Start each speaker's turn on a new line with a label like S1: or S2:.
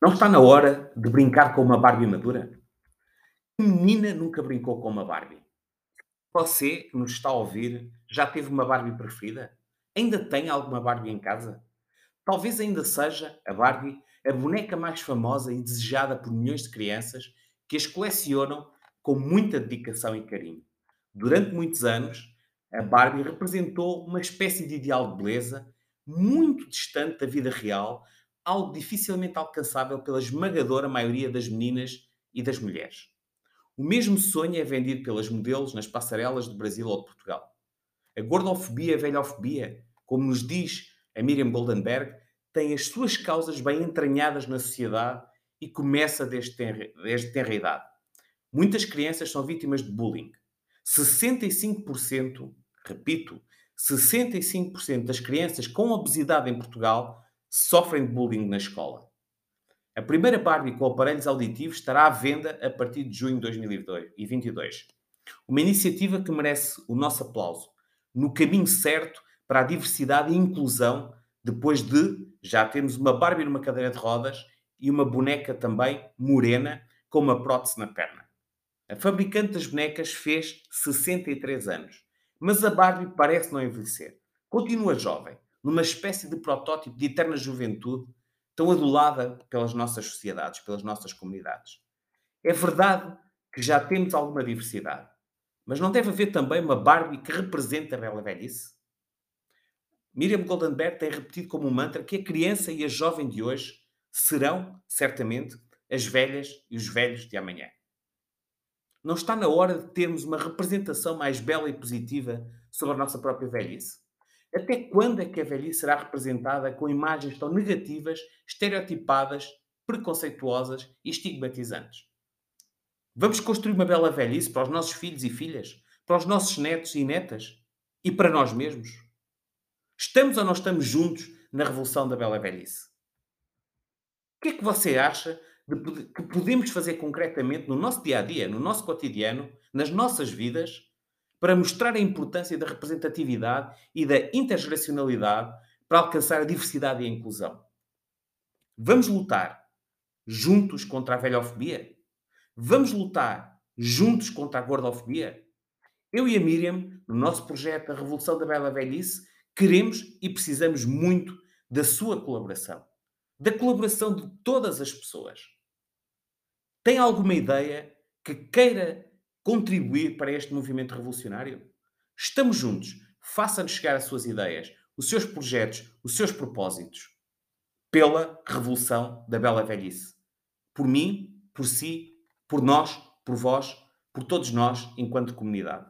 S1: Não está na hora de brincar com uma Barbie madura? Que menina nunca brincou com uma Barbie? Você que nos está a ouvir já teve uma Barbie preferida? Ainda tem alguma Barbie em casa? Talvez ainda seja a Barbie a boneca mais famosa e desejada por milhões de crianças que as colecionam com muita dedicação e carinho. Durante muitos anos, a Barbie representou uma espécie de ideal de beleza muito distante da vida real, algo dificilmente alcançável pela esmagadora maioria das meninas e das mulheres. O mesmo sonho é vendido pelas modelos nas passarelas do Brasil ou de Portugal. A gordofobia, a velhofobia, como nos diz a Miriam Goldenberg, tem as suas causas bem entranhadas na sociedade e começa desde tenra, desde tenra idade. Muitas crianças são vítimas de bullying. 65%, repito, 65% das crianças com obesidade em Portugal sofrem de bullying na escola. A primeira Barbie com aparelhos auditivos estará à venda a partir de junho de 2022. Uma iniciativa que merece o nosso aplauso, no caminho certo para a diversidade e inclusão, depois de já termos uma Barbie numa cadeira de rodas e uma boneca também morena com uma prótese na perna. A fabricante das bonecas fez 63 anos mas a Barbie parece não envelhecer. Continua jovem, numa espécie de protótipo de eterna juventude, tão adulada pelas nossas sociedades, pelas nossas comunidades. É verdade que já temos alguma diversidade, mas não deve haver também uma Barbie que represente a bela velhice? Miriam Goldenberg tem repetido como um mantra que a criança e a jovem de hoje serão, certamente, as velhas e os velhos de amanhã. Não está na hora de termos uma representação mais bela e positiva sobre a nossa própria velhice? Até quando é que a velhice será representada com imagens tão negativas, estereotipadas, preconceituosas e estigmatizantes? Vamos construir uma bela velhice para os nossos filhos e filhas, para os nossos netos e netas e para nós mesmos? Estamos ou não estamos juntos na revolução da bela velhice? O que é que você acha de, que podemos fazer concretamente no nosso dia a dia, no nosso cotidiano, nas nossas vidas, para mostrar a importância da representatividade e da intergeracionalidade para alcançar a diversidade e a inclusão. Vamos lutar juntos contra a velhofobia? Vamos lutar juntos contra a gordofobia? Eu e a Miriam, no nosso projeto A Revolução da Bela Velhice, queremos e precisamos muito da sua colaboração. Da colaboração de todas as pessoas tem alguma ideia que queira contribuir para este movimento revolucionário? Estamos juntos. Faça-nos chegar as suas ideias, os seus projetos, os seus propósitos pela revolução da bela velhice. Por mim, por si, por nós, por vós, por todos nós, enquanto comunidade.